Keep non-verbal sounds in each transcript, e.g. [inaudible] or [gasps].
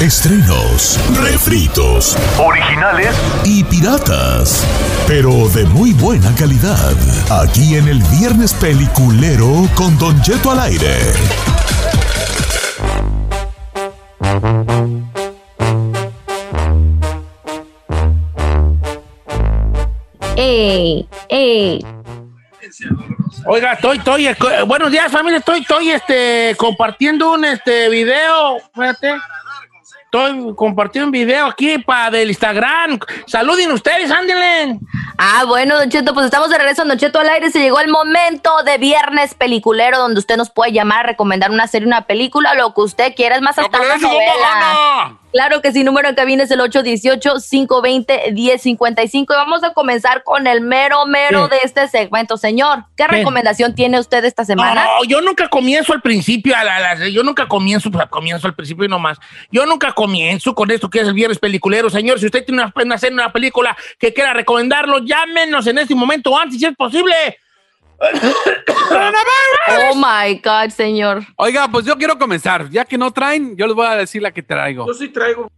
Estrenos, refritos, originales y piratas, pero de muy buena calidad. Aquí en el Viernes Peliculero con Don Jeto al aire. ¡Ey! ¡Ey! Oiga, estoy, estoy, eh, buenos días familia, estoy, estoy, este, compartiendo un, este, video, espérate, estoy compartiendo un video aquí para del Instagram, saluden ustedes, ándenle. Ah, bueno, Don Cheto, pues estamos de regreso en Don Cheto al aire. Se llegó el momento de viernes peliculero donde usted nos puede llamar, recomendar una serie, una película, lo que usted quiera. Es más, hasta ¡No, pero una novela. Claro que sí, número en cabina es el 818-520-1055. Y vamos a comenzar con el mero, mero ¿Qué? de este segmento. Señor, ¿qué, ¿Qué? recomendación tiene usted esta semana? No, yo nunca comienzo al principio, a la- la- yo nunca comienzo, pues, comienzo al principio y no más. Yo nunca comienzo con esto que es el viernes peliculero. Señor, si usted tiene una, una serie, una película que quiera recomendarlo, llámenos en este momento antes, si es posible. Oh my God, señor. Oiga, pues yo quiero comenzar. Ya que no traen, yo les voy a decir la que traigo. sí traigo.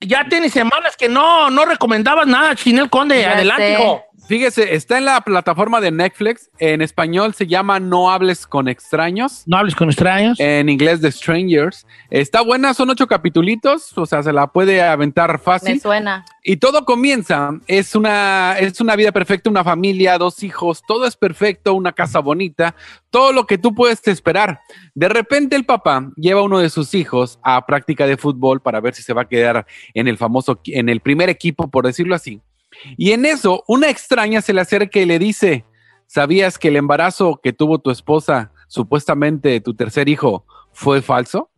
Ya tiene semanas que no, no recomendabas nada, Chinel Conde. Ya Adelante, sé. hijo. Fíjese, está en la plataforma de Netflix. En español se llama No hables con extraños. No hables con extraños. En inglés The Strangers. Está buena, son ocho capitulitos, o sea, se la puede aventar Me fácil. suena. Y todo comienza, es una, es una vida perfecta, una familia, dos hijos, todo es perfecto, una casa bonita, todo lo que tú puedes esperar. De repente el papá lleva a uno de sus hijos a práctica de fútbol para ver si se va a quedar en el famoso, en el primer equipo, por decirlo así. Y en eso, una extraña se le acerca y le dice, ¿sabías que el embarazo que tuvo tu esposa, supuestamente tu tercer hijo, fue falso?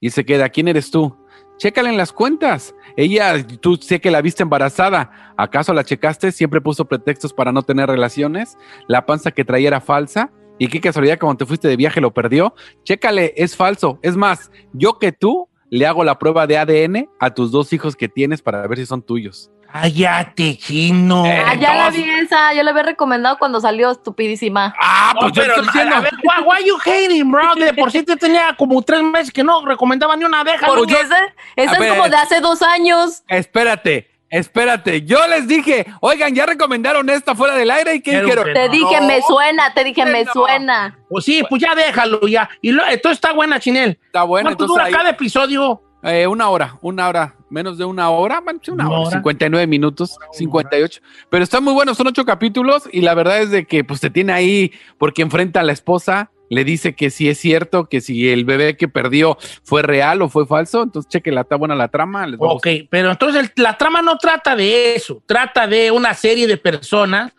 Y se queda, ¿quién eres tú? Chécale en las cuentas. Ella, tú sé que la viste embarazada. ¿Acaso la checaste? Siempre puso pretextos para no tener relaciones. La panza que traía era falsa. Y qué casualidad, cuando te fuiste de viaje lo perdió. Chécale, es falso. Es más, yo que tú le hago la prueba de ADN a tus dos hijos que tienes para ver si son tuyos. Cállate, chino. Ah, ya la vi esa, yo la había recomendado cuando salió estupidísima. Ah, No, pues pero pero, estoy diciendo- a ver, why, why you hating, bro? De por sí te tenía como tres meses que no recomendaba ni una deja. Porque esa, esa es ver. como de hace dos años. Espérate, espérate. Yo les dije, oigan, ya recomendaron esta fuera del aire y qué que Te dije, No, me suena, te dije, me suena. Pues sí, pues ya déjalo ya. Y lo, entonces está buena, Chinel. Está bueno, ¿Cuánto entonces dura ahí- cada episodio? Eh, una hora, una hora, menos de una hora, bueno, sí, una Una hora, hora. 59 minutos, 58. Pero está muy bueno, son ocho capítulos y la verdad es de que pues te tiene ahí porque enfrenta a la esposa, le dice que si es cierto, que si el bebé que perdió fue real o fue falso, entonces cheque la está buena la trama. les va a Ok, pero entonces el- la trama no trata de eso. Trata de una serie de personas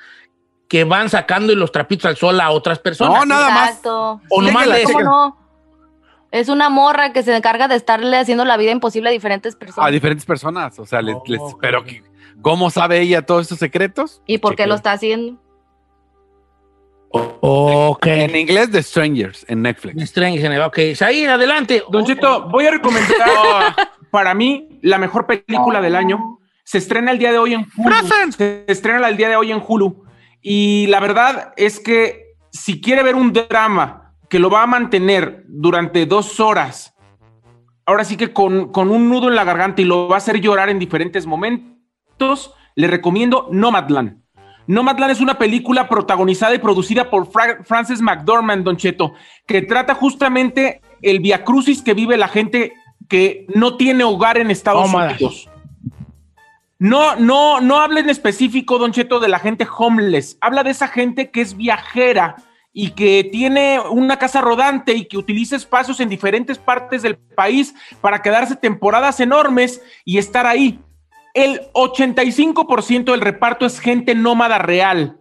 que van sacando los trapitos al sol a otras personas. No, nada más. O nomás de ¿Cómo eso. no? Es una morra que se encarga de estarle haciendo la vida imposible a diferentes A personas. diferentes personas, o sea, les, les- Oh, pero que- ¿cómo sabe ella todos esos secretos? ¿Y por qué lo está haciendo? Ok. En inglés, The Strangers, en Netflix. Strange, ok. Ahí, adelante. Don Cheto, voy a recomendar [laughs] para mí la mejor película del año. Se estrena el día de hoy en Hulu. Se estrena el día de hoy en Hulu. Y la verdad es que si quiere ver un drama que lo va a mantener durante dos horas, ahora sí que con, con un nudo en la garganta y lo va a hacer llorar en diferentes momentos, le recomiendo Nomadland. Nomadland es una película protagonizada y producida por Fra- Frances McDormand, Don Cheto, que trata justamente el viacrucis que vive la gente que no tiene hogar en Estados Unidos. No, no, no habla en específico, Don Cheto, de la gente homeless. Habla de esa gente que es viajera y que tiene una casa rodante y que utiliza espacios en diferentes partes del país para quedarse temporadas enormes y estar ahí. El 85% del reparto es gente nómada real.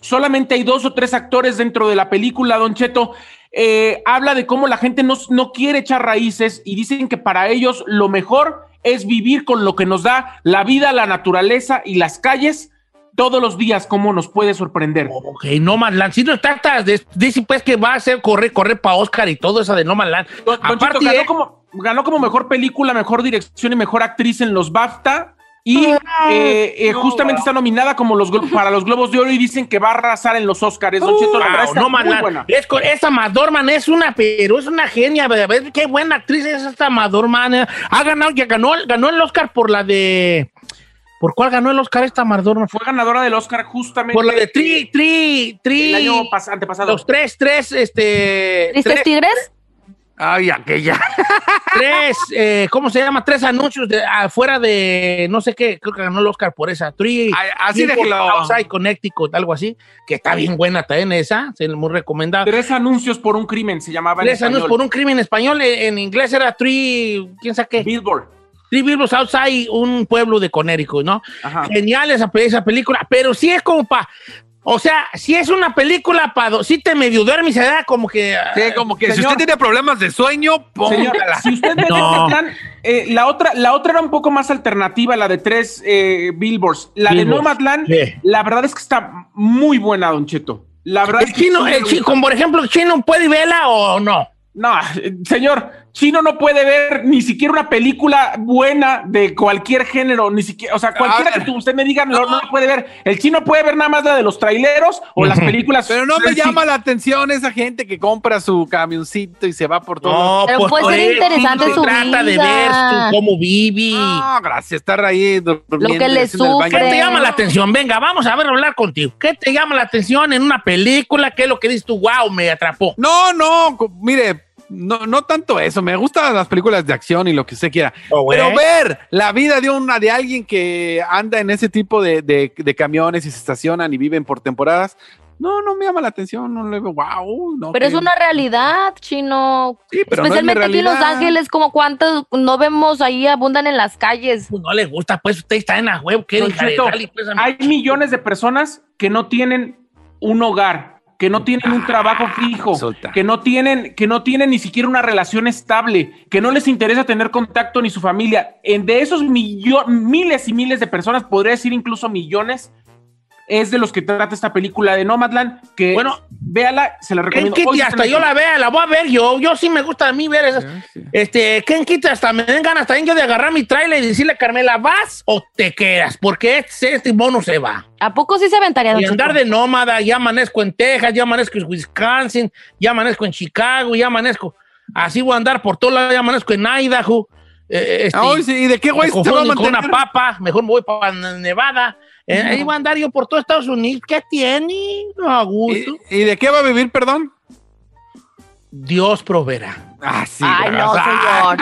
Solamente hay dos o tres actores dentro de la película, Don Cheto. Eh, habla de cómo la gente no, no quiere echar raíces y dicen que para ellos lo mejor es vivir con lo que nos da la vida, la naturaleza y las calles todos los días, cómo nos puede sorprender. Ok, No Man Land. Si no tratas, dice pues que va a ser correr, correr para Oscar y todo eso de No Man Land. Aparte, ganó, como, ganó como mejor película, mejor dirección y mejor actriz en los BAFTA. Y eh, eh, justamente está nominada como los para los Globos de Oro y dicen que va a arrasar en los Oscars. Don Cheto, la no, muy buena. Es, esa Madorman es una, pero es una genia. ver qué buena actriz es esta Madorman. Ha ganado, ya ganó, ganó el Oscar por la de ¿Por cuál ganó el Oscar esta Madorman? Fue ganadora del Oscar justamente. Por la de Tri, Tri, Tri. El año antepasado. Los tres, tres, este. ¿Tristes Tigres? Ay, aquella. [laughs] tres, eh, ¿cómo se llama? Tres anuncios de, afuera de no sé qué, creo que ganó el Oscar por esa. Tri, así de Outside Connecticut, algo así, que está bien buena también esa, se muy recomendada. Tres anuncios por un crimen se llamaba. Tres anuncios por un crimen en español, en, inglés era Three, ¿quién sabe qué? Billboard. Sí, vivimos outside un pueblo de Connecticut, ¿no? Genial esa, esa, película, pero sí es como para. O sea, si es una película para. Si te medio duermes y se da como que. Sí, como que si usted tiene problemas de sueño, póngala. si usted ve no. plan, eh, la, otra, la otra era un poco más alternativa, la de tres eh, billboards. La de Nomadland, la verdad es que está muy buena, Don Cheto. La verdad el chino, el chino, como por ejemplo, ¿el chino puede verla o no? No, señor, Chino no puede ver ni siquiera una película buena de cualquier género, ni siquiera, o sea, cualquiera que usted me diga, no, no, puede ver. El chino puede ver nada más la de los traileros o las películas. Pero no me llama la atención esa gente que compra su camioncito y se va por todo. No, Pero pues puede ser interesante su trata de ver cómo vive. No, gracias, estar ahí Lo que le sufre. ¿Qué te llama la atención? Venga, vamos a ver, hablar contigo. ¿Qué te llama la atención en una película? ¿Qué es lo que dices tú? Wow, me atrapó. No, no, mire no, no tanto eso, me gustan las películas de acción y lo que usted quiera. Oh, pero ver la vida de una de alguien que anda en ese tipo de, de, camiones y se estacionan y viven por temporadas, no, no me llama la atención, no le veo, wow. No, pero es una realidad, chino. Sí, pero Especialmente aquí en Los Ángeles, como cuántos no vemos ahí, abundan en las calles. Pues no le gusta, pues usted está en la web. ¿qué pues, Hay millones de personas que no tienen un hogar que no tienen un trabajo fijo, que no tienen, que no tienen ni siquiera una relación estable, que no les interesa tener contacto ni su familia. En de esos miles y miles de personas, podría decir incluso millones, es de los que trata esta película de Nomadland, que bueno, véala, se la recomiendo. Ken Kitty, hasta yo la vea, la voy a ver yo, yo sí me gusta a mí ver esas. Este, Ken Kitty, hasta me den ganas también yo de agarrar mi trailer y decirle a Carmela, ¿vas o te quedas? Porque este, este mono se va. ¿A poco sí se aventaría? Y andar de nómada, ya amanezco en Texas, ya amanezco en Wisconsin, ya amanezco en Chicago, ya amanezco, así voy a andar por todo lado, ya amanezco en Idaho. Eh, este, ¿Y de qué güey se va a Con una papa, mejor me voy para Nevada. Eh, ahí va a andar yo por todo Estados Unidos. ¿Qué tiene? A gusto. ¿Y, de qué va a vivir, perdón? Dios proveerá. Ah, sí. Ay, no, [laughs] señor.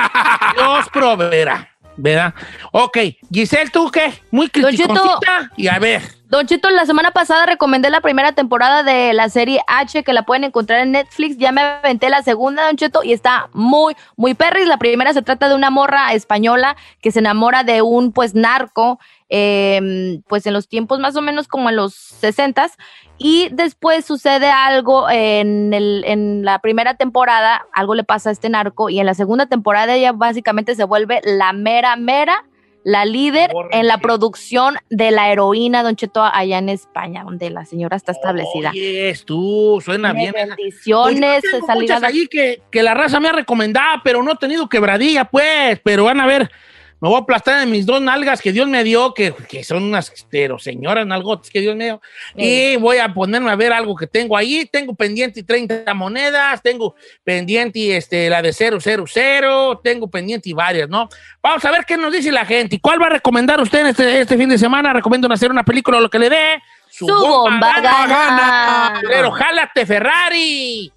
Dios proveerá. ¿Verdad? Ok. Giselle, ¿tú qué? Muy criticosita. Y a ver. Don Chito, la semana pasada recomendé la primera temporada de la serie H que la pueden encontrar en Netflix. Ya me aventé la segunda, Don Cheto, y está muy, muy perris. La primera se trata de una morra española que se enamora de un, pues, narco, em, pues, en los tiempos más o menos como en los sesentas. Y después sucede algo en, el, en la primera temporada, algo le pasa a este narco, y en la segunda temporada ella básicamente se vuelve la mera, mera la líder en la producción de la heroína, Don Cheto, allá en España, donde la señora está establecida. es tú, suena bien. Bendiciones, pues ahí que, que la raza me ha recomendado, pero no he tenido quebradilla, pues, pero van a ver me voy a aplastar en mis dos nalgas que Dios me dio, que, que son unas pero señoras nalgotas que Dios me dio. Y voy a ponerme a ver algo que tengo ahí. Tengo pendiente 30 monedas, tengo pendiente este, la de 000, tengo pendiente varias, ¿no? Vamos a ver qué nos dice la gente. ¿Y cuál va a recomendar usted este, este fin de semana? Recomiendo hacer una película o lo que le dé. Su, bomba, gana. Pero jálate, Ferrari.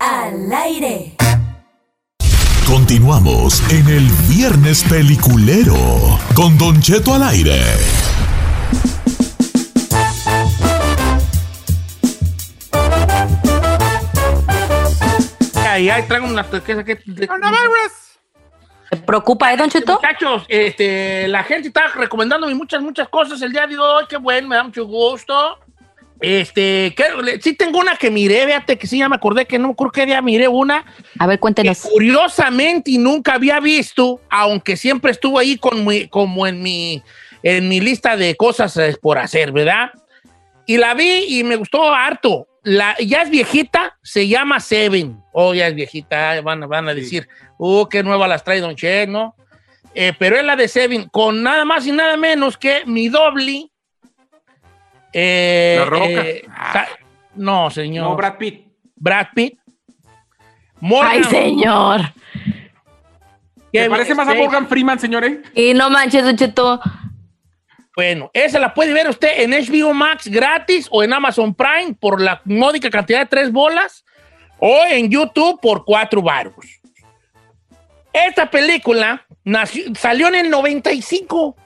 Al aire. Continuamos en el Viernes Peliculero con Don Cheto al aire. Ahí, ahí traigo una que, que, ¿Te preocupa, eh, Don Cheto? Muchachos, este, la gente está recomendándome muchas, muchas cosas el día de hoy. Qué bueno, me da mucho gusto. Este, que, sí tengo una que miré, fíjate que sí, ya me acordé que no creo que día miré una. A ver, cuéntenos. curiosamente y nunca había visto, aunque siempre estuvo ahí con como en mi, en mi lista de cosas eh, por hacer, ¿verdad? Y la vi y me gustó harto. La, ya es viejita, se llama Seven. Oh, ya es viejita, van, van a decir, oh, qué nueva las trae Don Che, ¿no? Eh, pero es la de Seven, con nada más y nada menos que mi doble eh, la Roca. Eh, no, señor. No, Brad Pitt. Brad Pitt. Ay, señor. ¿Te parece más a Morgan Freeman, señores? Y no manches, Cheto. Bueno, esa la puede ver usted en HBO Max gratis o en Amazon Prime por la módica cantidad de tres bolas o en YouTube por cuatro baros. Esta película salió en el 95.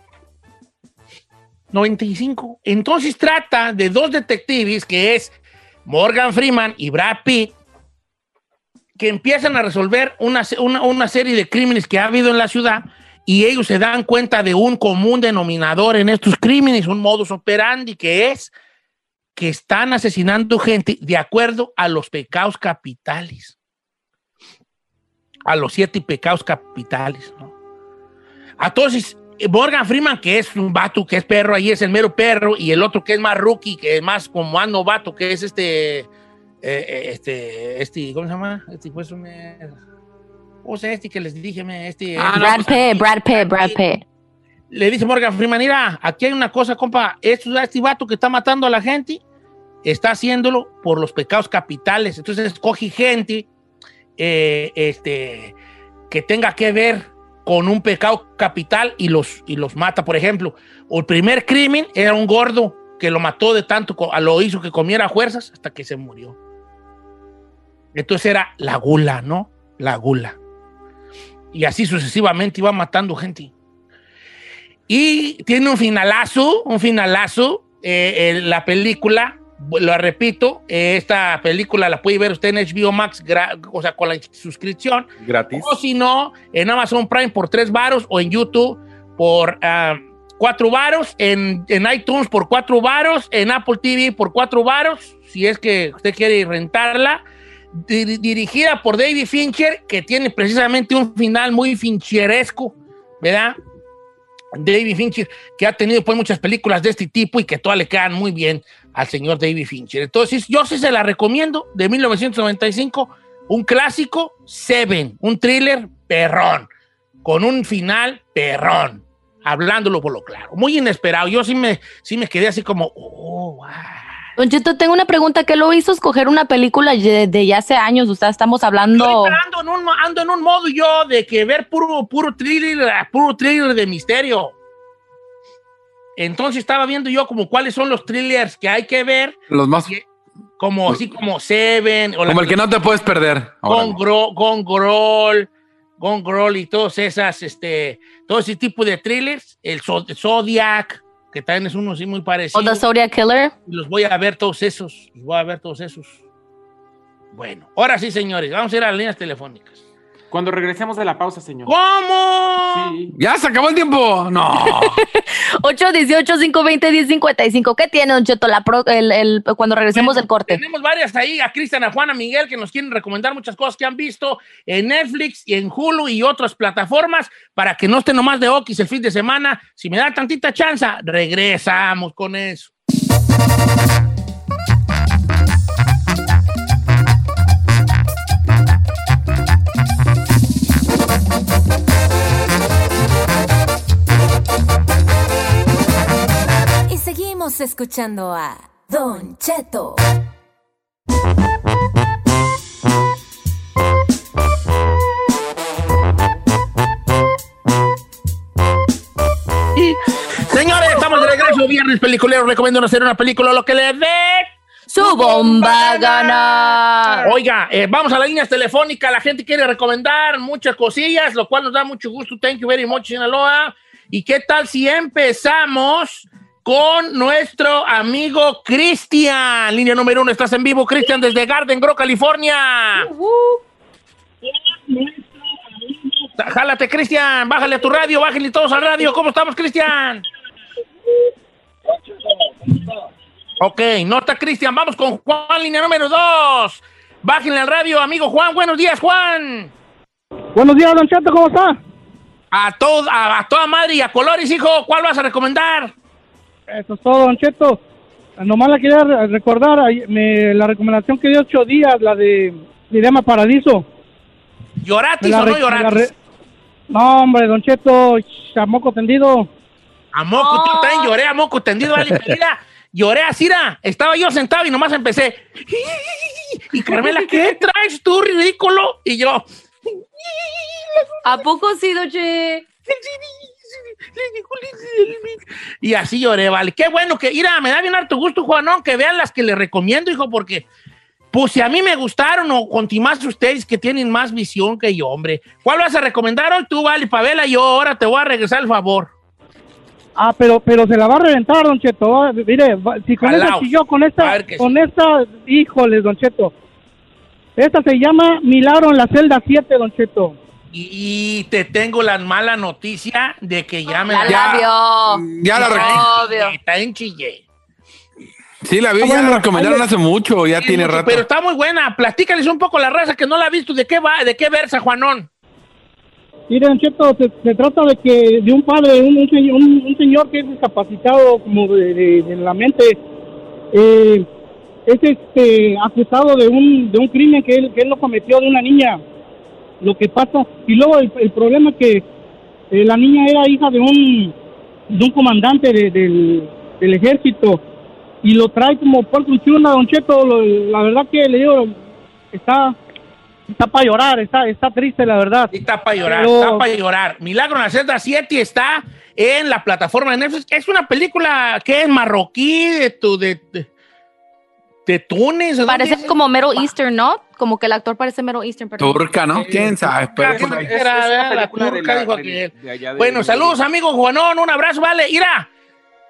95. Entonces trata de dos detectives que es Morgan Freeman y Brad Pitt que empiezan a resolver una, una, serie de crímenes que ha habido en la ciudad y ellos se dan cuenta de un común denominador en estos crímenes, un modus operandi que es que están asesinando gente de acuerdo a los pecados capitales. A los siete pecados capitales, ¿no? Entonces, Morgan Freeman, que es un vato, que es perro, ahí es el mero perro, y el otro que es más rookie, que es más como más novato, que es este, eh, eh, este, este, ¿cómo se llama? Este, pues un, o sea, este que les dije, este. Ah, Brad pues, Pitt, Brad Pitt, Brad Pitt. Le dice Morgan Freeman, mira, aquí hay una cosa, compa, este, este vato que está matando a la gente, está haciéndolo por los pecados capitales, entonces escoge gente, eh, este, que tenga que ver con un pecado capital y los, y los mata. Por ejemplo, el primer crimen era un gordo que lo mató de tanto, lo hizo que comiera fuerzas hasta que se murió. Entonces era la gula, ¿no? La gula. Y así sucesivamente iba matando gente. Y tiene un finalazo, un finalazo, eh, la película lo repito, esta película la puede ver usted en HBO Max, o sea, con la suscripción. Gratis. O si no, en Amazon Prime por tres varos o en YouTube por ah, cuatro varos, en, iTunes por cuatro varos, en Apple TV por cuatro varos, si es que usted quiere rentarla. dirigida por David Fincher, que tiene precisamente un final muy fincheresco, ¿verdad? David Fincher, que ha tenido pues muchas películas de este tipo y que todas le quedan muy bien al señor David Fincher. Entonces, yo sí se la recomiendo, de 1995, un clásico, Seven, un thriller perrón, con un final perrón, hablándolo por lo claro. Muy inesperado. Yo sí me, sí me quedé así como, oh, wow. Don tengo una pregunta. ¿Qué lo hizo escoger una película de, ya hace años? O sea, estamos hablando... ando, en un, ando en un modo yo de que ver puro, puro thriller, puro thriller de misterio. Entonces estaba viendo yo como cuáles son los thrillers que hay que ver. Los más... como así como Seven. O como el que no te puedes perder. Con, Gro, con Groll, con Groll y todos esas, este, todo ese tipo de thrillers. El Zodiac, que también es uno así muy parecido. O The Zodiac Killer. Los voy a ver todos esos. Los voy a ver todos esos. Bueno, ahora sí, señores, vamos a ir a las líneas telefónicas. Cuando regresemos de la pausa, señor. ¿Cómo? Sí. Ya se acabó el tiempo. No. [laughs] 818-520-1055. ¿Qué tiene, Don Cheto, la el, cuando regresemos del corte? Tenemos varias ahí. A Cristian, a Juana, Miguel, que nos quieren recomendar muchas cosas que han visto en Netflix y en Hulu y otras plataformas para que no estén nomás de Okis el fin de semana. Si me da tantita chance, regresamos con eso. Escuchando a Don Cheto. Señores, estamos de regreso. Viernes peliculero. Recomiendo hacer una película lo que le dé su bomba gana. Oiga, eh, vamos a las líneas telefónicas. La gente quiere recomendar muchas cosillas, lo cual nos da mucho gusto. Thank you very much, Sinaloa. ¿Y qué tal si empezamos con nuestro amigo Cristian? Línea número uno, estás en vivo, Cristian, desde Garden Grove, California. Jálate, Cristian, bájale a tu radio, bájale todos al radio. ¿Cómo estamos, Cristian? Ok, nota, Cristian. Vamos con Juan, línea número dos. Bájenle al radio, amigo Juan. Buenos días, Juan. Buenos días, Don Cheto, ¿cómo está? A, todo, a, toda madre y a colores, hijo. ¿Cuál vas a recomendar? Eso es todo, Don Cheto. Nomás la quería recordar, la recomendación que dio ocho días, la de Dilema Paradiso. ¿Lloratis o no lloratis? No, hombre, Don Cheto, a moco tendido. A moco, tú también lloré a moco tendido, vale, mira, [laughs] lloré así, estaba yo sentado y nomás empecé. Y Carmela, ¿qué traes tú, ridículo? Y yo. ¿A poco sí, Doche? Y así lloré, vale. Qué bueno que, mira, me da bien harto gusto, Juanón, que vean las que le recomiendo, hijo, porque pues si a mí me gustaron o continuaste ustedes que tienen más visión que yo, hombre. ¿Cuál vas a recomendar hoy tú, Vale, Pavela? Yo ahora te voy a regresar el favor. Ah, pero, pero se la va a reventar, Don Cheto. Mire, si con esta yo con esta, con esta, híjole, Don Cheto. Esta se llama Milagro en la celda 7, Don Cheto. Y te tengo la mala noticia de que ya me la, ya, vio. Ya la Está en Chile. Sí, la vi, ya la recomendaron hace mucho, ya tiene rato. Pero está muy buena. Platícales un poco la raza que no la ha visto. ¿De qué va? ¿De qué versa, Juanón? Miren, Cheto, se, trata de que de un padre, un, un, señor que es discapacitado como de, la mente, eh, es este acusado de un, de un crimen que él, que él lo cometió de una niña. Lo que pasa, y luego el, problema es que eh, la niña era hija de un, de un comandante del, del ejército y lo trae como por chuna, Don Cheto. la verdad que le digo, está, está para llorar, está, está triste, la verdad. Está para llorar, está para llorar. Milagro en la celda 7 está en la plataforma de Netflix. Es una película que es marroquí, de, tu, de, de, Túnez. Parece como Mero Eastern, ¿no? Como que el actor parece Mero Eastern. Turca, ¿no? ¿Quién sabe? Bueno, saludos, amigo Juanón. Un abrazo, vale. Ira.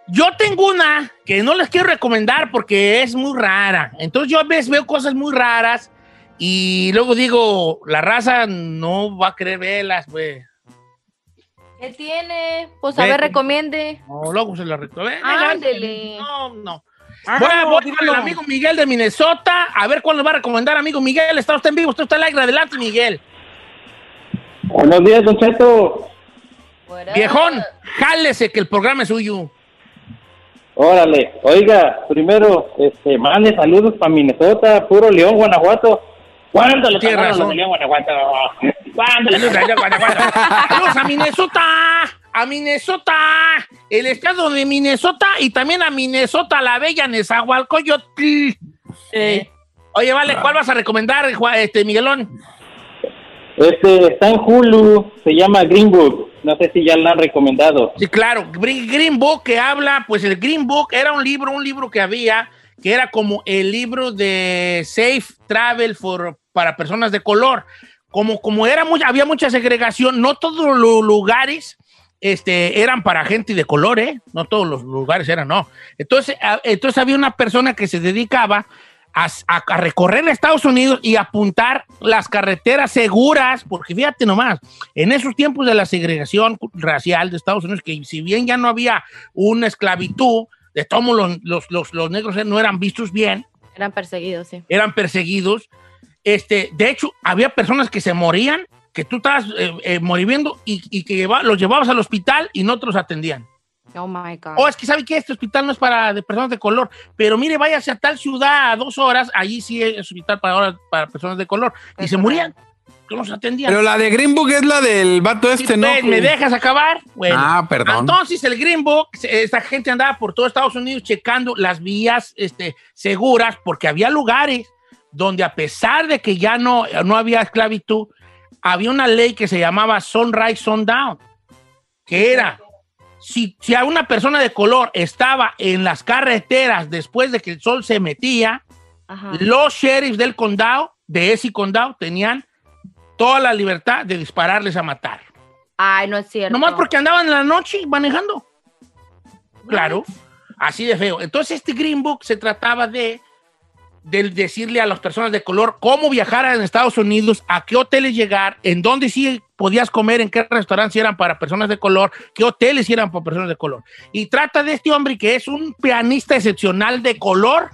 Yo tengo una que no les quiero recomendar porque es muy rara. Entonces yo a veces veo cosas muy raras y luego digo, la raza no va a querer verlas, güey. ¿Qué tiene? Pues a ver, recomiende. No, luego se la recomiendo. Ándele. No, no. Voy, con el amigo Miguel de Minnesota. A ver cuál nos va a recomendar, amigo Miguel. Está usted en vivo, usted está al aire. Adelante, Miguel. Buenos días, Don Cheto. Viejón, jálese que el programa es suyo. Órale, oiga, primero, este, mande saludos para Minnesota, puro León, Guanajuato. ¿Cuándo le León, Guanajuato? ¿Cuándo le Guanajuato? [laughs] Saludos a Minnesota, a Minnesota, el estado de Minnesota y también a Minnesota, la bella Nezahualcóyotl. Eh. Oye, vale, ¿cuál vas a recomendar, este, Miguelón? Este, está en Hulu, se llama Green Book. No sé si ya lo han recomendado. Sí, claro. Green Book que habla, pues el Green Book era un libro, un libro que había, que era como el libro de Safe Travel for, para personas de color. Como, como era muy, había mucha segregación, no todos los lugares este, eran para gente de color, ¿eh? No todos los lugares eran, no. Entonces, entonces había una persona que se dedicaba a, recorrer Estados Unidos y apuntar las carreteras seguras, porque fíjate nomás, en esos tiempos de la segregación racial de Estados Unidos, que si bien ya no había una esclavitud, de todos los, los, los, negros no eran vistos bien. Eran perseguidos, sí. Eran perseguidos. Este, de hecho, había personas que se morían, que tú estabas eh, eh moriendo y, que los llevabas al hospital y no te los atendían. Oh my God. Oh, es que sabe que este hospital no es para de personas de color, pero mire, váyase a tal ciudad a dos horas, allí sí es hospital para, para personas de color. Y se morían. No se atendían. Pero la de Green Book es la del vato este, ¿no? ¿Me dejas acabar? Bueno, ah, perdón. Entonces, el Green Book, esta gente andaba por todo Estados Unidos checando las vías este, seguras, porque había lugares donde, a pesar de que ya no, no había esclavitud, había una ley que se llamaba Sunrise, Sundown, que era si, a una persona de color estaba en las carreteras después de que el sol se metía, los sheriffs del condado, de ese condado, tenían toda la libertad de dispararles a matar. Ay, no es cierto. Nomás porque andaban en la noche manejando. Claro, así de feo. Entonces este Green Book se trataba de, de decirle a las personas de color cómo viajar en Estados Unidos, a qué hoteles llegar, en dónde sí podías comer, en qué restaurantes eran para personas de color, qué hoteles eran para personas de color. Y trata de este hombre que es un pianista excepcional de color.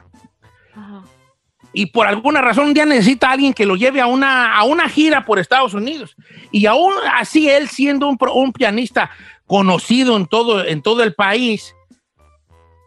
Y por alguna razón un día necesita a alguien que lo lleve a una, a una gira por Estados Unidos. Y aún así él siendo un, un pianista conocido en todo, en todo el país,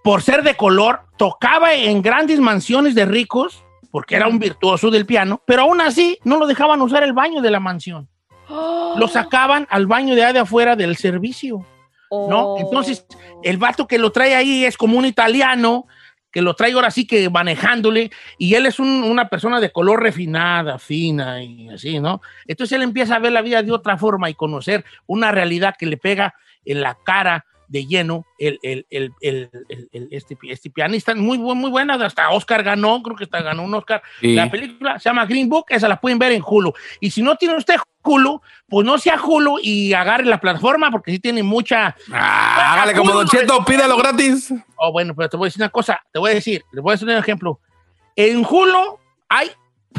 por ser de color, tocaba en grandes mansiones de ricos, porque era un virtuoso del piano, pero aún así no lo dejaban usar el baño de la mansión. Lo sacaban al baño de, ahí de afuera del servicio, ¿no? Entonces, el vato que lo trae ahí es como un italiano, que lo trae ahora sí que manejándole, y él es un- una persona de color refinada, fina y así, ¿no? Entonces él empieza a ver la vida de otra forma y conocer una realidad que le pega en la cara de lleno el, el- el- el- el- el- este, este pianista, muy, muy buena, hasta Oscar ganó, creo que hasta ganó un Oscar. Sí. La película se llama Green Book, esa la pueden ver en Hulu. Y si no tiene usted Hulu, pues no sea Hulu y agarre la plataforma porque sí tiene mucha... Ah, hágale como Don Cheto, pídalo gratis. Oh, bueno, pero te voy a decir una cosa, te voy a decir, le voy a decir un ejemplo. En Hulu hay,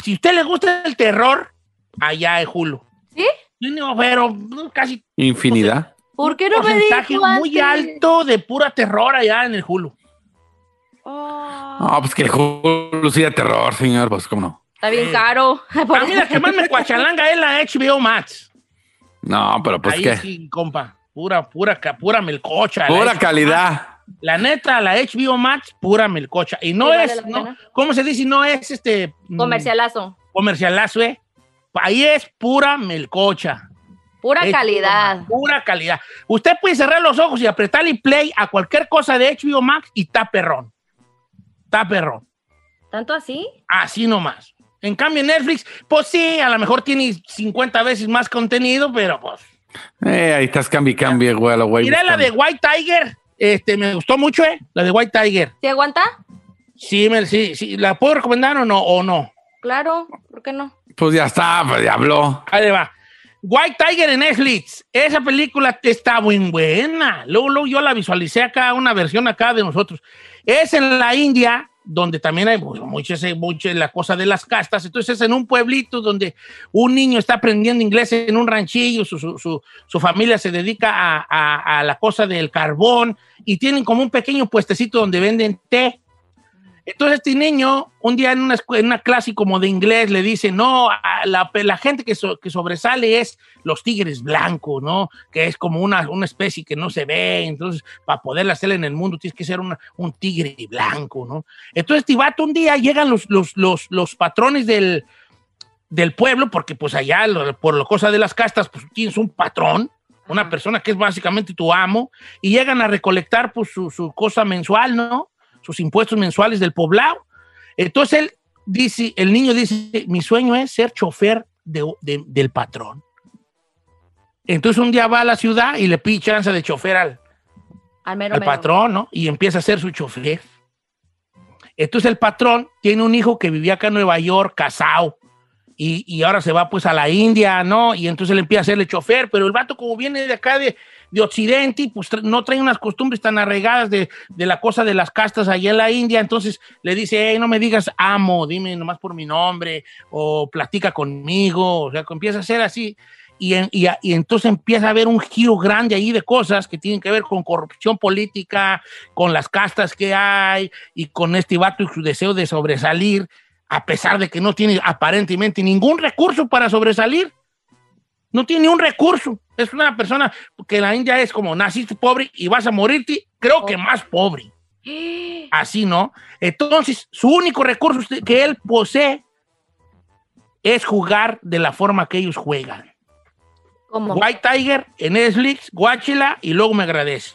si a usted le gusta el terror, allá hay Hulu. ¿Sí? Pero casi Infinidad. ¿Por qué no me porcentaje dijo muy antes? alto de pura terror allá en el Hulu. No, pues que el Hulu sí de terror, señor. Pues cómo no. Está bien caro. A mí la que más me cuachalanga es la HBO Max. No, pero pues Ahí qué. sí, compa. Pura, pura, pura melcocha. Pura calidad. Max. La neta, la HBO Max, pura melcocha. Y no Sí, vale es, no. ¿cómo se dice? No es este... mm, Comercialazo. Comercialazo, ¿eh? Ahí es pura melcocha. Pura HBO calidad. Max, Pura calidad. Usted puede cerrar los ojos y apretarle play a cualquier cosa de HBO Max y está perrón. Está perrón. ¿Tanto así? Así nomás. En cambio, Netflix, pues sí, a lo mejor tiene 50 veces más contenido, pero pues. Eh, ahí estás cambi cambi, güey, a lo güey. Miré la de White Tiger. Este, me gustó mucho, ¿eh? La de White Tiger. ¿Se aguanta? Sí, me, sí, sí. ¿La puedo recomendar o no? O no? Claro, ¿por qué no? Pues ya está, pues ya habló. Ahí va. White Tiger en Netflix. Esa película está muy buena. Luego, luego yo la visualicé acá, una versión acá de nosotros. Es en la India, donde también hay pues, mucho, ese- mucho la cosa de las castas. Entonces es en un pueblito donde un niño está aprendiendo inglés en un ranchillo, su, su- su- su familia se dedica a, a- a la cosa del carbón y tienen como un pequeño puestecito donde venden té. Entonces este niño, un día en una, en una clase como de inglés, le dice, no, a la, la gente que, so- que sobresale es los tigres blancos, ¿no? Que es como una, una especie que no se ve, entonces para poder hacerla en el mundo tienes que ser una- un tigre blanco, ¿no? Entonces este vato un día llegan los, los, los, los patrones del, del pueblo, porque pues allá por la cosa de las castas, pues tienes un patrón, una persona que es básicamente tu amo, y llegan a recolectar pues su, su cosa mensual, ¿no? Sus impuestos mensuales del poblado. Entonces él dice, el niño dice, mi sueño es ser chofer de- de- del patrón. Entonces un día va a la ciudad y le pide chance de chofer al, Al mero al mero. patrón, ¿no? Y empieza a ser su chofer. Entonces el patrón tiene un hijo que vivía acá en Nueva York, casado, y, y ahora se va pues a la India, ¿no? Y entonces él empieza a hacerle chofer, pero el vato como viene de acá de, de Occidente, pues tra- no trae unas costumbres tan arraigadas de, de la cosa de las castas allá en la India, entonces le dice, hey, no me digas amo, dime nomás por mi nombre, o platica conmigo, o sea, que empieza a ser así. Y, y y entonces empieza a haber un giro grande ahí de cosas que tienen que ver con corrupción política, con las castas que hay y con este vato y su deseo de sobresalir, a pesar de que no tiene aparentemente ningún recurso para sobresalir. No tiene un recurso. Es una persona que la India es como naciste pobre y vas a morirte, creo que más pobre. [gasps] Así, ¿no? Entonces, su único recurso que él posee es jugar de la forma que ellos juegan. ¿Cómo? White Tiger en Netflix, guáchela y luego me agradece.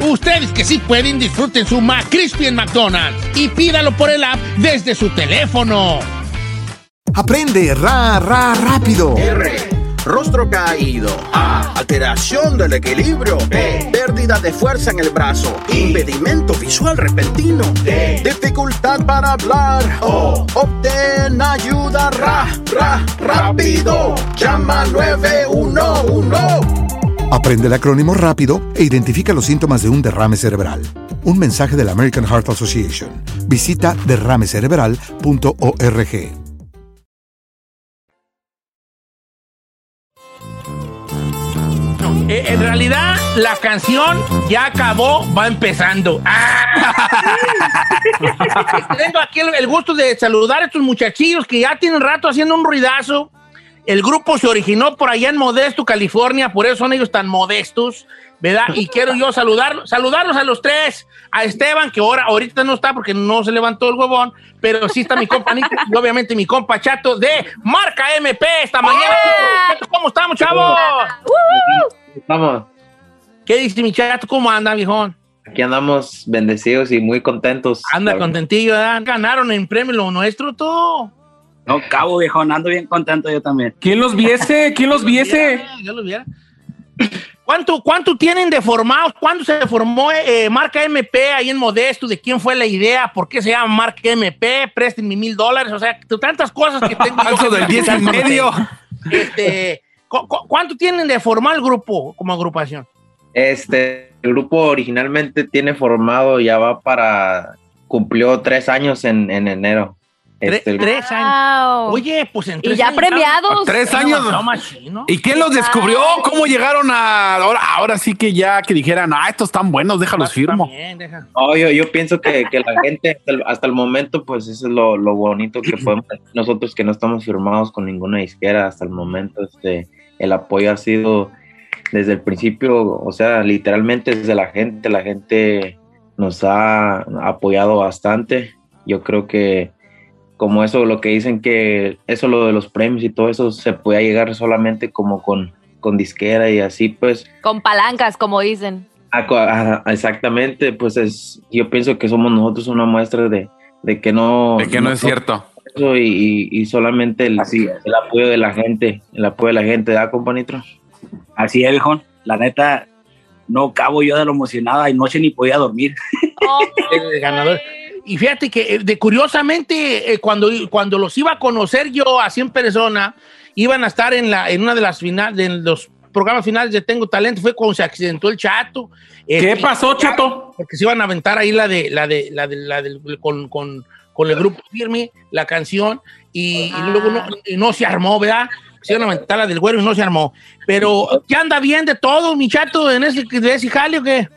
Ustedes que sí pueden, disfruten su McCrispy en McDonald's y pídalo por el app desde su teléfono. Aprende ra, ra, rápido. R. Rostro caído. A. Alteración del equilibrio. B. Pérdida de fuerza en el brazo. Impedimento visual repentino. D. Dificultad para hablar. O. Obtén ayuda ra, ra, rápido. Llama 911. Aprende el acrónimo rápido e identifica los síntomas de un derrame cerebral. Un mensaje de la American Heart Association. Visita derramecerebral.org. Eh, en realidad, la canción ya acabó, va empezando. [laughs] Tengo aquí el gusto de saludar a estos muchachillos que ya tienen rato haciendo un ruidazo. El grupo se originó por allá en Modesto, California, por eso son ellos tan modestos, ¿verdad? Y quiero yo saludarlos, saludarlos a los tres, a Esteban, que ahora, ahorita no está porque no se levantó el huevón, pero sí está mi compa Nico, y obviamente mi compa Chato de Marca MP esta mañana. ¿Cómo estamos, chavos? Vamos. ¿Qué dice mi Chato? ¿Cómo anda, viejón? Aquí andamos bendecidos y muy contentos. Anda contentillo, ¿verdad? Ganaron en premio lo nuestro, todo. No, cabo viejo, ando bien contento yo también. ¿Quién los viese? ¿Quién los viese? Yo los viera. ¿Cuánto, ¿Cuánto tienen de formados? ¿Cuándo se formó eh, Marca MP ahí en Modesto? ¿De quién fue la idea? ¿Por qué se llama Marca MP? Préstenme mil dólares. O sea, tantas cosas que tengo. yo del 10 y medio. Este, ¿cu- cu- ¿Cuánto tienen de formar el grupo como agrupación? Este, el grupo originalmente tiene formado, ya va para, cumplió tres años en, en enero. Tre- Este, tres años. Oye, pues en Y tres ya años- premiados. Tres años. ¿Y quién los descubrió? ¿Cómo llegaron a ahora? Ahora sí que ya que dijeran, ah, estos están buenos, déjalos firmo. Bien, deja. No, yo, yo pienso que, que la gente hasta el, hasta el momento, pues eso es lo, lo bonito que podemos nosotros que no estamos firmados con ninguna disquera hasta el momento. Este, el apoyo ha sido desde el principio, o sea, literalmente desde la gente, la gente nos ha apoyado bastante. Yo creo que como eso, lo que dicen que eso, lo de los premios y todo eso, se puede llegar solamente como con, con disquera y así, pues Con palancas, como dicen. Ah, Exactamente, pues es, yo pienso que somos nosotros una muestra de, de que no... De que no es cierto. eso Y, y- y solamente el, el apoyo de la gente, el apoyo de la gente, ¿da, companito? Así es, viejón. La neta, no cabo yo de lo emocionada y noche ni podía dormir. [laughs] el ganador. Y fíjate que eh, de, curiosamente, eh, cuando, cuando los iba a conocer yo así en persona, iban a estar en, la, en una de las finales, de los programas finales de Tengo Talento, fue cuando se accidentó el chato. ¿Qué Eh, pasó, chato? Porque se iban a aventar ahí la de, la de, la de, la del- con, con, con el grupo Firme, la canción, y, y luego no, y no se armó, ¿verdad? Se iban a aventar la del güero y no se armó. Pero, ¿qué anda bien de todo, mi chato, en ese, de ese jale o qué?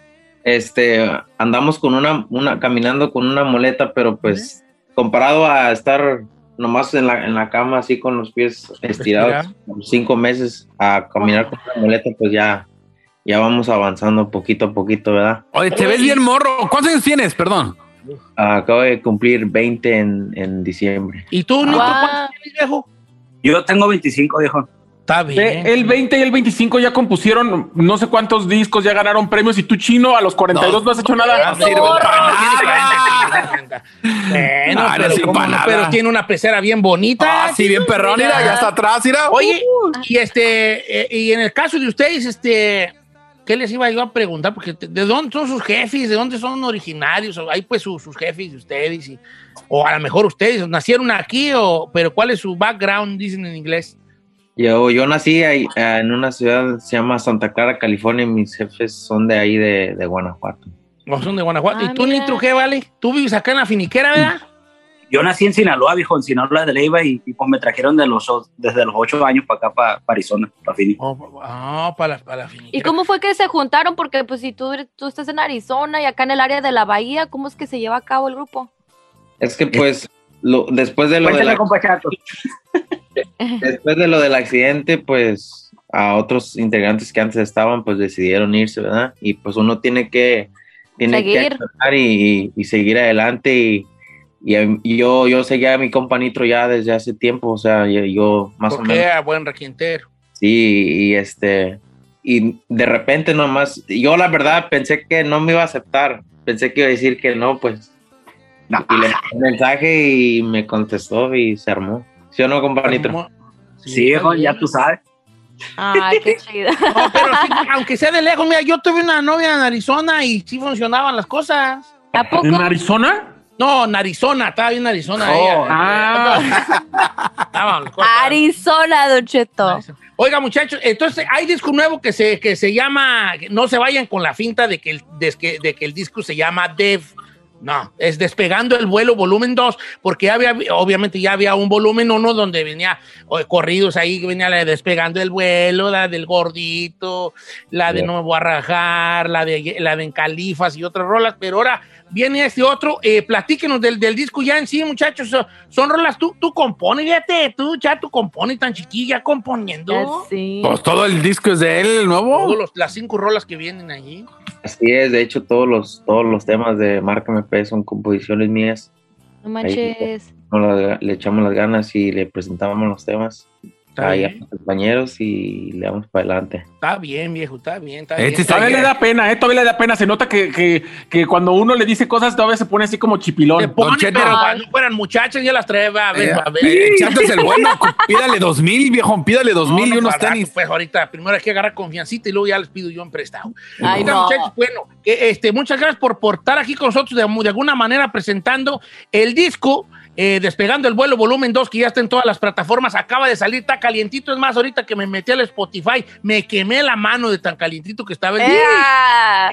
Este, andamos con una, una, caminando con una muleta, pero pues comparado a estar nomás en la, en la cama, así con los pies estirados, por cinco meses a caminar con la muleta, pues ya, ya vamos avanzando poquito a poquito, ¿verdad? Oye, te ves bien morro. ¿Cuántos años tienes? Perdón. Acabo de cumplir 20 en, en diciembre. ¿Y tú, Guau. cuántos tienes, viejo? Yo tengo 25, viejo. Está Eh, el 20 y el 25 ya compusieron no sé cuántos discos, ya ganaron premios y tú chino a los 42 no, has hecho nada. No sirve para Bueno, No, no pero, sirve ¿cómo para no? nada. pero tiene una pecera bien bonita. Ah, sí, bien perrón, mira, ya está atrás, mira. Oye, y este, eh, y en el caso de ustedes, este, ¿qué les iba yo a preguntar? Porque ¿de dónde son sus jefes? ¿De dónde son originarios? Hay pues sus, sus jefes de ustedes y- o a lo mejor ustedes nacieron aquí o, pero ¿cuál es su background? Dicen en inglés. Yo, yo nací ahí, en una ciudad que se llama Santa Clara, California, y mis jefes son de ahí, de, de Guanajuato. No son de Guanajuato. Ah, ¿Y tú, mira. Nitro, qué vale? ¿Tú vives acá en la finiquera, verdad? Yo nací en Sinaloa, viejo, en Sinaloa de Leiva y, y, pues me trajeron de los, desde los ocho años para acá, para, Arizona, para Phoenix. Ah, para la, para la finiquera. ¿Y cómo fue que se juntaron? Porque pues si tú, tú estás en Arizona y acá en el área de la bahía, ¿cómo es que se lleva a cabo el grupo? Es que pues, lo, después de lo de la-. [laughs] Después de lo del accidente, pues a otros integrantes que antes estaban, pues decidieron irse, ¿verdad? Y pues uno tiene que, tiene que Seguir. aceptar y, y seguir adelante. Y, y, y yo, yo seguía a mi compa Nitro ya desde hace tiempo, o sea, yo, yo más o Porque menos. era buen requintero. Sí, y este, y de repente nomás, yo la verdad pensé que no me iba a aceptar, pensé que iba a decir que no, pues. Y le mandé un mensaje y me contestó y se armó. ¿Sí o no, compa Nitro? Sí, viejo, ya tú sabes. Ay, qué [laughs] chido. No, pero sí, aunque sea de lejos, mira, yo tuve una novia en Arizona y sí funcionaban las cosas. ¿A poco? ¿En Arizona? No, en Arizona, estaba bien en Arizona. Oh, ella. ah. Arizona, Don Cheto. Oiga, muchachos, entonces hay disco nuevo que se, que se llama, no se vayan con la finta de que el, de que, de que el disco se llama Dev. No, es Despegando el vuelo volumen 2, porque ya había, obviamente ya había un volumen 1 donde venía o, corridos ahí, venía la de Despegando el vuelo, la del gordito, la de Sí. No me voy a rajar, la de, la de En Califas y otras rolas, pero ahora viene este otro, eh, platíquenos del, del disco ya en sí, muchachos, son, son rolas, tú, tú compones, fíjate, tú ya tú compones tan chiquilla componiendo. Sí. Pues todo el disco es de él, el nuevo. Todos los- las cinco rolas que vienen allí. Así es, de hecho todos los, todos los temas de Marca MP son composiciones mías. No manches. Le echamos las ganas y le presentamos los temas ahí a bien. los compañeros y le damos para adelante. Está bien, viejo, está bien, está Este bien. todavía le da pena, ¿eh? Todavía le da pena. Se nota que, que, que cuando uno le dice cosas, todavía se pone así como chipilón. Se pone, pero cuando fueran muchachas ya las trae, a ver, Eh, a ver. eh, el bueno. Pídale dos mil, viejo. Pídale dos No, mil no, y unos rato, tenis. Pues ahorita, primero hay que agarrar confiancita y luego ya les pido yo en prestado. Ay, Oigan, no. muchachos, bueno, que, este, muchas gracias por, por estar aquí con nosotros de, de alguna manera presentando el disco. Eh, Despegando el vuelo volumen 2 que ya está en todas las plataformas, acaba de salir, está calientito, es más, ahorita que me metí al Spotify, me quemé la mano de tan calientito que estaba el.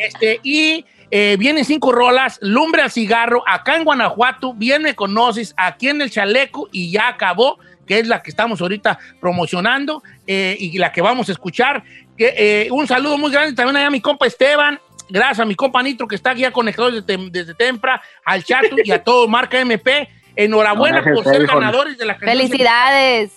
Este, y eh, vienen cinco rolas, Lumbre al cigarro, acá en Guanajuato, bien me conoces, aquí en el chaleco y ya acabó, que es la que estamos ahorita promocionando eh, y la que vamos a escuchar. Que, eh, un saludo muy grande también allá a mi compa Esteban, gracias a mi compa Nitro que está aquí ya conectado desde, desde Tempra, al Chato y a todo Marca MP. Enhorabuena por ser ganadores de la canción Felicidades.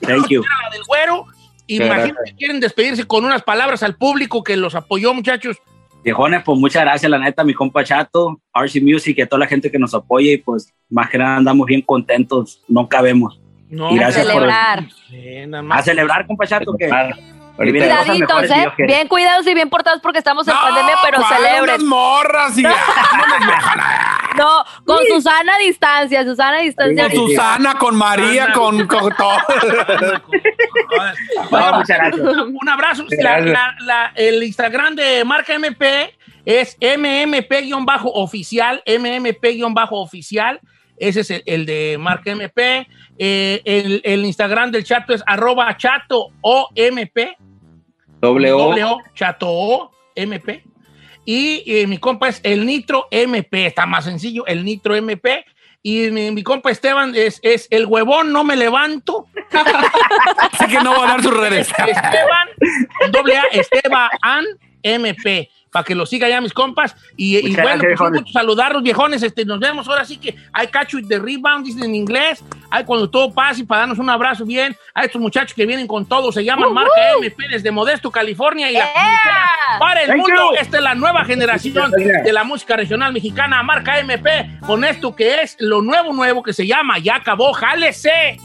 Thank you. la del güero. Imagino que quieren despedirse con unas palabras al público que los apoyó, muchachos. Viejones, pues muchas gracias, la neta, mi compa Chato, RC Music y a toda la gente que nos apoya y pues más que nada andamos bien contentos, no cabemos. No, Y gracias a por- celebrar. Sí. A celebrar, compa Chato, que Cuidaditos, ¿eh? Bien cuidados y bien portados porque estamos en No, pandemia, pero celebren. morras y. [laughs] No, con Susana a distancia, Susana a distancia. Con Susana, con María, con, con todo. [laughs] No, muchas gracias. [laughs] Un abrazo. La- la- la- el Instagram de Marca MP es MMP-oficial, MMP-oficial. Ese es el, el de Marca MP. Eh, el, el Instagram del chato es arroba chato OMP. Doble O, chato O, MP. Y eh, mi compa es el Nitro MP, está más sencillo, el Nitro MP. Y mi, mi compa Esteban es, es el huevón, no me levanto. [laughs] Así que no va a dar sus redes. Esteban, doble A, Esteban MP. Para que lo siga ya mis compas. Y, bueno, gracias, pues un saludarlos, viejones. Este, nos vemos ahora sí que hay cacho de rebound, dicen en inglés. Hay cuando todo pase para darnos un abrazo bien. A estos muchachos que vienen con todo, se llaman Marca MP desde Modesto, California. Y la comunidad para el Thank mundo. you. Esta es la nueva generación de la música regional mexicana, Marca MP, con esto que es lo nuevo, nuevo que se llama Ya acabó, jálese.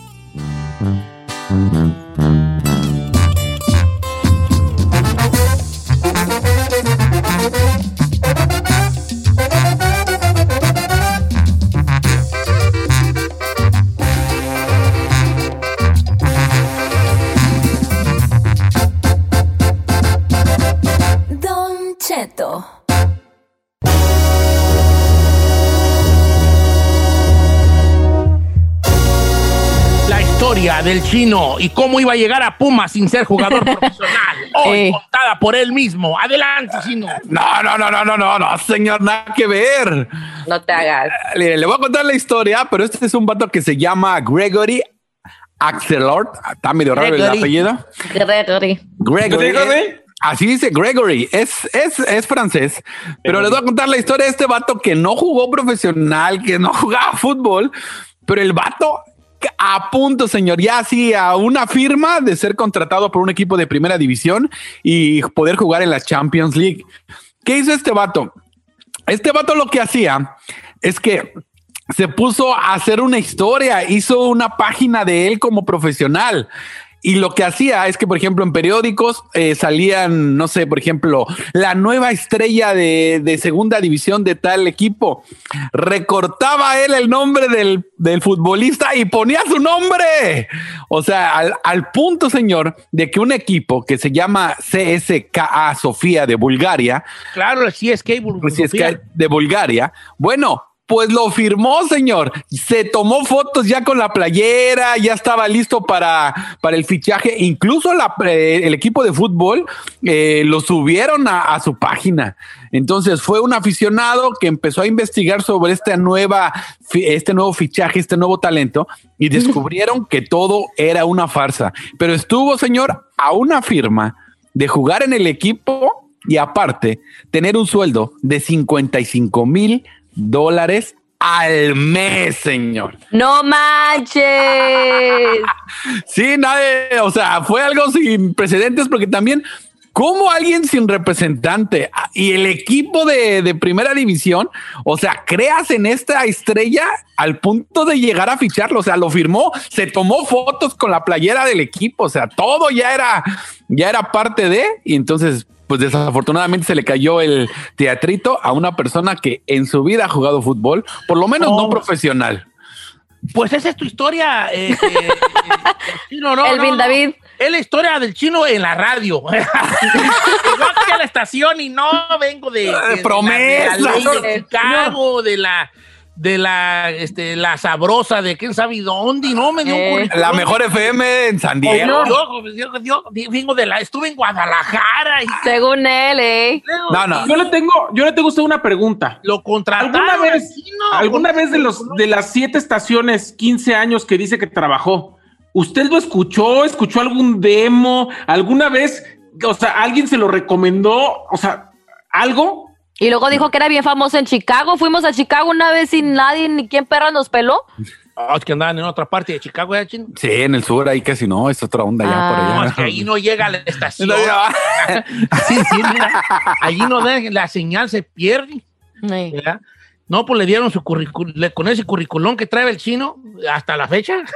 Del chino y cómo iba a llegar a Puma sin ser jugador [laughs] profesional. Hoy contada por él mismo. Adelante, chino. No, no, no, no, no, no, no, señor, nada que ver. No te hagas. Le, le voy a contar la historia, pero este es un vato que se llama Gregory Axelord. Está medio raro el apellido. Gregory. Gregory. Gregory. eh, Así dice Gregory, es, es, es francés, pero les voy a contar la historia de este vato que no jugó profesional, que no [laughs] jugaba fútbol, pero el vato a punto, señor, ya así a una firma de ser contratado por un equipo de primera división y poder jugar en la Champions League. ¿Qué hizo este vato? Este vato lo que hacía es que se puso a hacer una historia, hizo una página de él como profesional. Y lo que hacía es que, por ejemplo, en periódicos eh, salían, no sé, por ejemplo, la nueva estrella de, de segunda división de tal equipo. Recortaba él el nombre del, del futbolista y ponía su nombre. O sea, al, al punto, señor, de que un equipo que se llama CSKA Sofía de Bulgaria, Claro, el CSK, Bul- si es que de Bulgaria. Bueno, pues lo firmó, señor. Se tomó fotos ya con la playera, ya estaba listo para, para el fichaje. Incluso la, eh, el equipo de fútbol eh, lo subieron a, a su página. Entonces fue un aficionado que empezó a investigar sobre esta nueva, este nuevo fichaje, este nuevo talento y descubrieron que todo era una farsa. Pero estuvo, señor, a una firma de jugar en el equipo y aparte tener un sueldo de 55 mil dólares al mes, señor. No manches. [laughs] Sí, nadie, o sea, fue algo sin precedentes porque también, como alguien sin representante ah, y el equipo de, de primera división, o sea, creas en esta estrella al punto de llegar a ficharlo, o sea, lo firmó, se tomó fotos con la playera del equipo, o sea, todo ya era, ya era parte de, y entonces, pues desafortunadamente se le cayó el teatrito a una persona que en su vida ha jugado fútbol, por lo menos no profesional. Pues esa es tu historia. eh, eh, [laughs] eh, chino, no, Elvin no, no. David. Es la historia del chino en la radio. [laughs] Yo aquí a la estación y no vengo de, de- de la- de la, promesa. ley de Chicago, de la de la este la sabrosa de quién sabe dónde y no me dio Eh. La mejor FM en San Yo, Diego. yo- yo- yo vengo de la estuve en Guadalajara y Según él, eh. No, no. Yo le tengo, yo le tengo a usted una pregunta. lo contrataron ¿Alguna vez, alguna vez de los de las siete estaciones, 15 años que dice que trabajó, ¿usted lo escuchó? ¿Escuchó algún demo? ¿Alguna vez, o sea, alguien se lo recomendó? O sea, algo. Y luego dijo que era bien famoso en Chicago. Fuimos a Chicago una vez sin nadie, ni quién perra nos peló. Ah, es que andaban en otra parte de Chicago, ¿eh, chino? Sí, en el sur ahí casi no, es otra onda ya Ah. por allá. No, es que ahí no llega la estación. No, sí, sí, mira, allí no la señal se pierde. Sí. No, pues le dieron su currículum, con ese curriculum que trae el chino hasta la fecha. [laughs]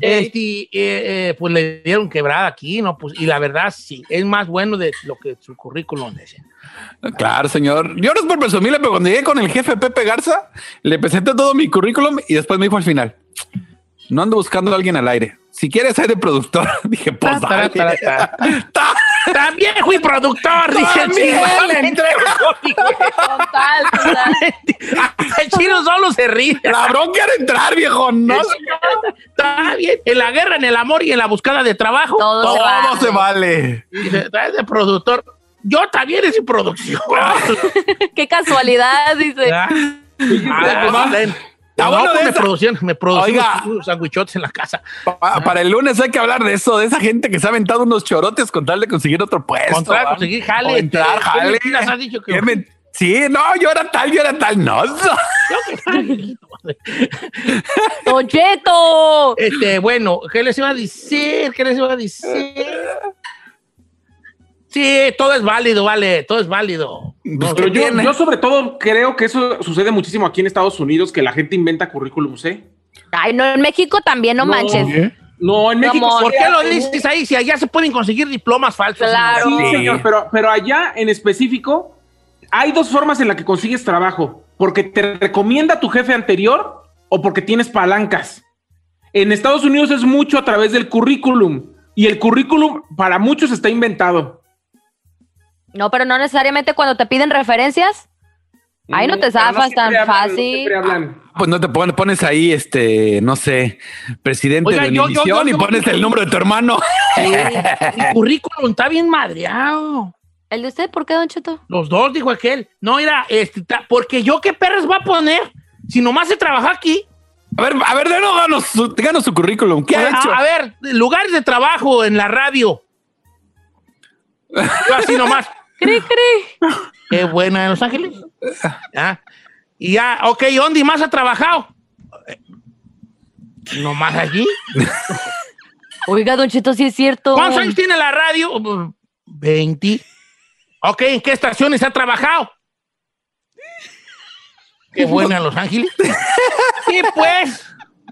Este, eh, eh, pues le dieron quebrada aquí, ¿no? Pues, y la verdad, sí, es más bueno de lo que su currículum decía. Claro, señor. Yo no es por presumirle, pero cuando llegué con el jefe Pepe Garza, le presenté todo mi currículum y después me dijo al final, no ando buscando a alguien al aire. Si quieres ser de productor, [laughs] dije, pues Ta, ta, ta, [laughs] ta. También fui productor, dice el chino. le entré. Total, [laughs] total. Hasta el chino solo se ríe. La bronca era entrar, viejo. No, Está bien. En la guerra, en el amor y en la búsqueda de trabajo. Todo se todo se vale. Dice, "Traes de productor. Yo también es producción. Qué casualidad, dice. ¿verdad? Ah, pues, ven. Ah, bueno, no, de me producían, me producían sandwichotes en la casa. Pa- para el lunes hay que hablar de eso, de esa gente que se ha aventado unos chorotes con tal de conseguir otro puesto. Con tal de conseguir jale, O entrar, ¿qué jale. mentiras has dicho que- ¿Qué men- Sí, no, yo era tal, yo era tal, no. [laughs] Don Cheto. Este, bueno, ¿qué les iba a decir? ¿Qué les iba a decir? Sí, todo es válido, vale, todo es válido. No, Pero yo, yo sobre todo creo que eso sucede muchísimo aquí en Estados Unidos, que la gente inventa currículums, ¿eh? Ay, no, en México también, no, manches. No, en México. ¿Por qué lo dices ahí si allá se pueden conseguir diplomas falsos? Claro. Sí, Sí. señor, pero, pero allá en específico hay dos formas en las que consigues trabajo. Porque te recomienda tu jefe anterior o porque tienes palancas. En Estados Unidos es mucho a través del currículum. Y el currículum para muchos está inventado. No, pero no necesariamente cuando te piden referencias. Ahí no te Mm, Pero zafas tan hablan, fácil. hablan. Pues no te pon- pones ahí, este, no sé, presidente Oiga, de yo- yo- Univisión yo- y yo- pones el número de tu hermano. [laughs] Mi currículum está bien madreado. ¿El de usted por qué, Don Cheto? Los dos, dijo aquel. No, mira, este, ta- porque yo qué perros va a poner si nomás se trabaja aquí. A ver, a ver, denos su, currículum. ¿Qué ha a, hecho? a ver, lugares de trabajo en la radio. [laughs] Yo así nomás. Cri, cri. Qué buena en Los Ángeles. Ya. Y ya, ok, ¿dónde más ha trabajado? Eh, Nomás allí. Oiga, Don Cheto, sí es cierto. ¿Cuántos años tiene la radio? Uh, 20. Ok, ¿en qué estaciones ha trabajado? Qué buena en Los Ángeles. Sí, pues.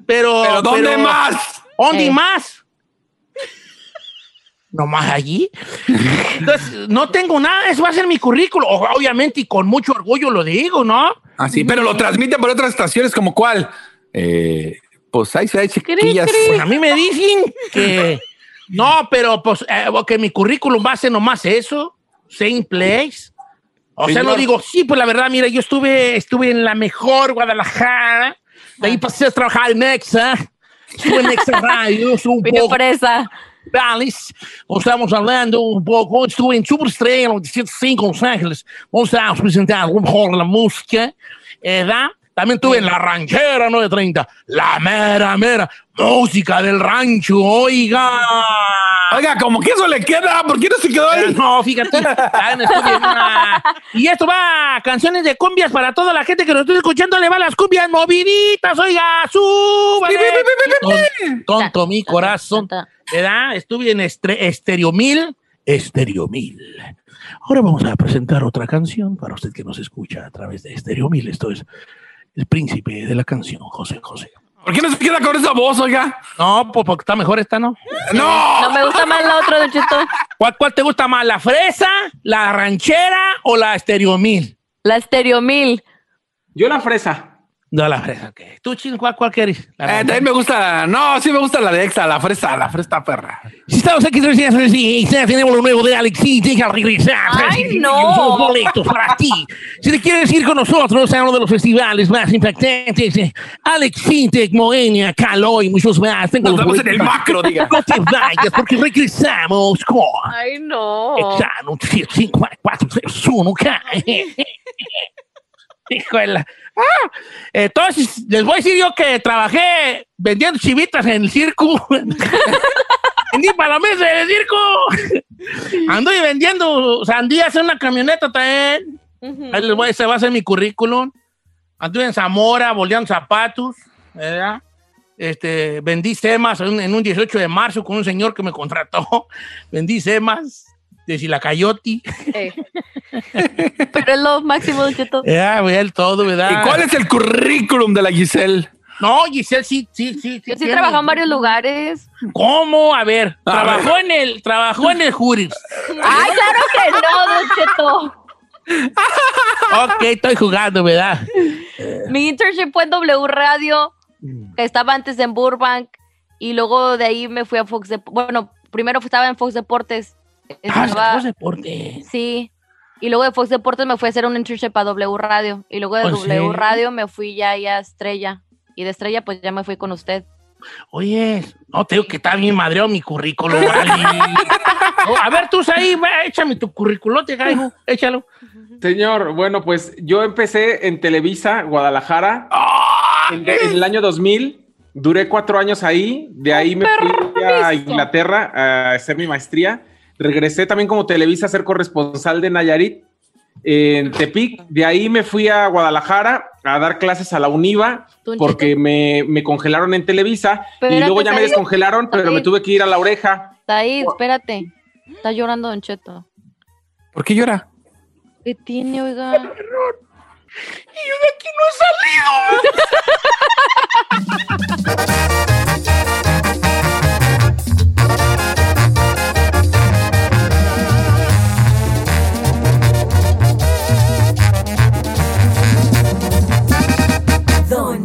Pero. ¿Pero dónde más? ¿Dónde Eh. más? ¿Nomás allí? [laughs] Entonces, no tengo nada. Eso va a ser mi currículo. Obviamente, y con mucho orgullo lo digo, ¿no? Ah, sí, pero lo transmiten por otras estaciones, ¿como cuál? Eh, pues ahí se hay chiquillas. Pues a mí me [laughs] dicen que. No, pero pues eh, que mi currículum va a ser nomás eso. Same place. O sea, no digo, sí, pues la verdad, mira, yo estuve, estuve en la mejor Guadalajara. De ahí pasé a trabajar en Nexa. Estuve en Nexa [laughs] Radio. un Vine poco. Dallas. O estamos hablando un poco. Estuve en Superestrella 95 Los Ángeles. Vamos a presentar lo mejor de la música. ¿Verdad? También estuve en La Ranchera 930. La mera, mera música del rancho. Oiga. Oiga, como que eso le queda, ¿por qué no se quedó ahí? No, fíjate. No estuve en una- Y esto va a canciones de cumbias para toda la gente que nos está escuchando. Le va las cumbias moviditas. Oiga, súbale. Ton- Tonto mi corazón. ¿Verdad? Estuve en estre- Estéreo Mil. Estéreo Mil. Ahora vamos a presentar otra canción para usted que nos escucha a través de Estéreo Mil. Esto es El Príncipe de la Canción, José José. ¿Por qué no se queda con esa voz, oiga? No, pues porque está mejor esta, ¿no? ¡No! No me gusta más la otra, Don Cheto. ¿Cuál, cuál te gusta más, la fresa, la ranchera o la Estéreo Mil? La Stereo Mil. Yo la fresa. No, la fresa, ok. ¿Tú, Chin, cuál, cuál quieres? La Eh, también me gusta, no, sí me gusta la de Exa, la fresa, la fresa perra. Si estamos aquí, y tenemos lo nuevo de Alex Intec al regresar. ¡Ay, no! Boletos para ti. Si te quieres ir con nosotros a uno de los festivales más impactantes, eh, Alex Intec, Moenia, Caló y muchos más. Tengo Nos vemos en el macro, diga. No te vayas porque regresamos con Ay, no. Exano 5, 4, 3, 1, Híjole. Ah, entonces, les voy a decir yo que trabajé vendiendo chivitas en el circo. [laughs] Vendí palomitas en el circo. Anduve vendiendo sandías en una camioneta también. Ahí les voy, ese va a ser mi currículum. Anduve en Zamora, boleando zapatos, ¿verdad? Este, vendí semas en un, en un 18 de marzo con un señor que me contrató. [laughs] Vendí semas de Silacayoti. Eh. Pero es lo máximo, Don Cheto. [laughs] Ya, el todo, ¿verdad? ¿Y cuál es el currículum de la Giselle? No, Giselle sí, sí, sí. Yo sí tiene. trabajado en varios lugares. ¿Cómo? A ver, A trabajó en el, trabajó en el Juris. Ay, claro que no, Don Cheto. ok, estoy jugando, ¿verdad? Mi internship fue en W Radio, Mm. que estaba antes en Burbank, y luego de ahí me fui a Fox Dep- Bueno, primero estaba en Fox Deportes. Ah, Estaba- Fox Deportes. Sí. Y luego de Fox Deportes me fui a hacer un internship a W Radio. Y luego de ¿En W? Radio me fui ya, ya a Estrella. Y de Estrella pues ya me fui con usted. Oye, no te digo que está bien madreado mi. [laughs] No, a ver, tú ahí, va, échame tu currículote, gallo, échalo. Señor, bueno, pues yo empecé en Televisa, Guadalajara. en, en el año 2000. Duré cuatro años ahí. De ahí me fui a Inglaterra a hacer mi maestría. Regresé también como Televisa a ser corresponsal de Nayarit en Tepic. De ahí me fui a Guadalajara a dar clases a la UNIVA porque me, me congelaron en Televisa y luego ya me Said. descongelaron, pero me tuve que ir a la oreja. Said, espérate. Está llorando Don Cheto. ¿Por qué llora? ¿Qué tiene, oiga? Y yo de aquí no he salido. [laughs]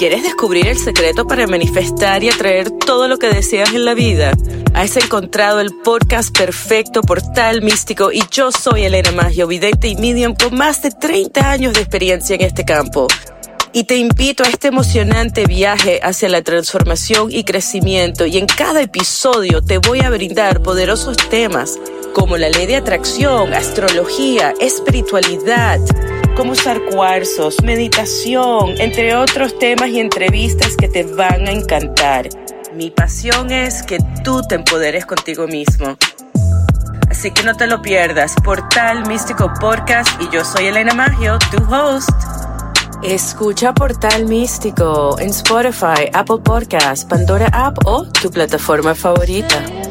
¿Quieres descubrir el secreto para manifestar y atraer todo lo que deseas en la vida? Has encontrado el podcast perfecto, portal místico y yo soy Elena Maggio, vidente y medium con más de 30 años de experiencia en este campo. Y te invito a este emocionante viaje hacia la transformación y crecimiento y en cada episodio te voy a brindar poderosos temas como la ley de atracción, astrología, espiritualidad, cómo usar cuarzos, meditación, entre otros temas y entrevistas que te van a encantar. Mi pasión es que tú te empoderes contigo mismo. Así que no te lo pierdas. Portal Místico Podcast y yo soy Elena Maggio, tu host. Escucha Portal Místico en Spotify, Apple Podcast, Pandora App o tu plataforma favorita.